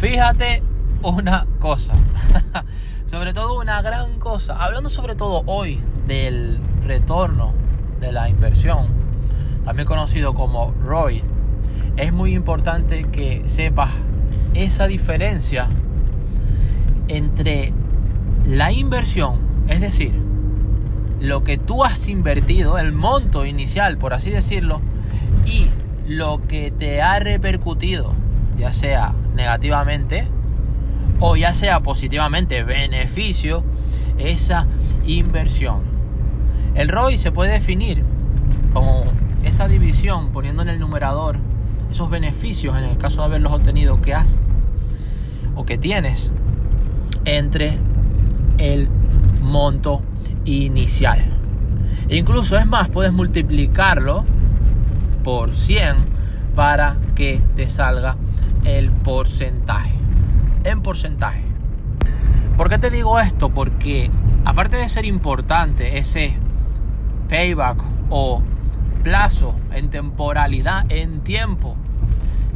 fíjate una cosa, sobre todo una gran cosa, hablando sobre todo hoy del retorno de la inversión, también conocido como ROI, es muy importante que sepas esa diferencia entre la inversión, es decir, lo que tú has invertido, el monto inicial, por así decirlo, y lo que te ha repercutido, ya sea negativamente o ya sea positivamente beneficio, esa inversión. El ROI se puede definir como esa división poniendo en el numerador esos beneficios en el caso de haberlos obtenido que has o que tienes entre el monto inicial. incluso es más, puedes multiplicarlo por 100 para que te salga el porcentaje. En porcentaje. ¿Por qué te digo esto? Porque aparte de ser importante ese payback o plazo en temporalidad, en tiempo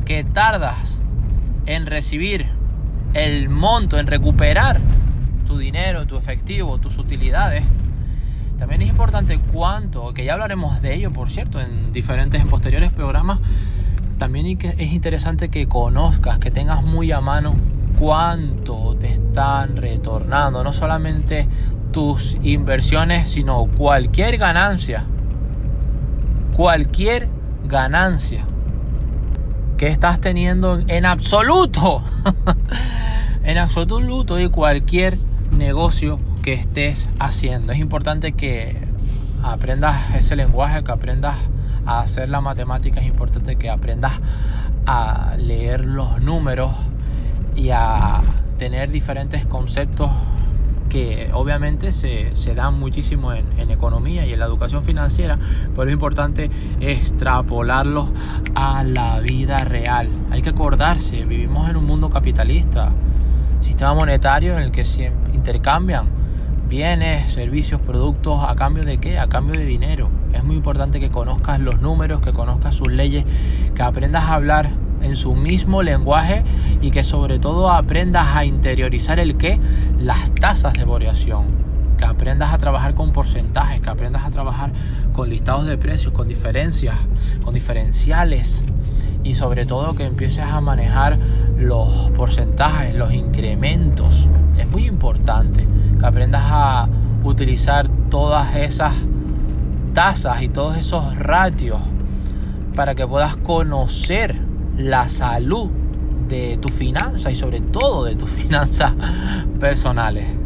que tardas en recibir el monto, en recuperar tu dinero, tu efectivo, tus utilidades, también es importante cuánto, que ya hablaremos de ello, por cierto, en diferentes, en posteriores programas, también es interesante que conozcas, que tengas muy a mano cuánto te están retornando, no solamente tus inversiones, sino cualquier ganancia, cualquier ganancia que estás teniendo en absoluto, en absoluto y cualquier negocio que estés haciendo. Es importante que aprendas ese lenguaje, que aprendas a hacer la matemática, es importante que aprendas a leer los números y a tener diferentes conceptos que obviamente se, dan muchísimo en, en, economía y en la educación financiera, pero es importante extrapolarlos a la vida real. Hay que acordarse, vivimos en un mundo capitalista, sistema monetario en el que se intercambian bienes, servicios, productos, ¿a cambio de qué? A cambio de dinero. Es muy importante que conozcas los números, que conozcas sus leyes, que aprendas a hablar en su mismo lenguaje y que sobre todo aprendas a interiorizar el qué, las tasas de variación, que aprendas a trabajar con porcentajes, que aprendas a trabajar con listados de precios, con diferencias, con diferenciales y sobre todo que empieces a manejar los porcentajes, los incrementos. Es muy importante aprendas a utilizar todas esas tasas y todos esos ratios para que puedas conocer la salud de tu finanza y sobre todo de tus finanzas personales.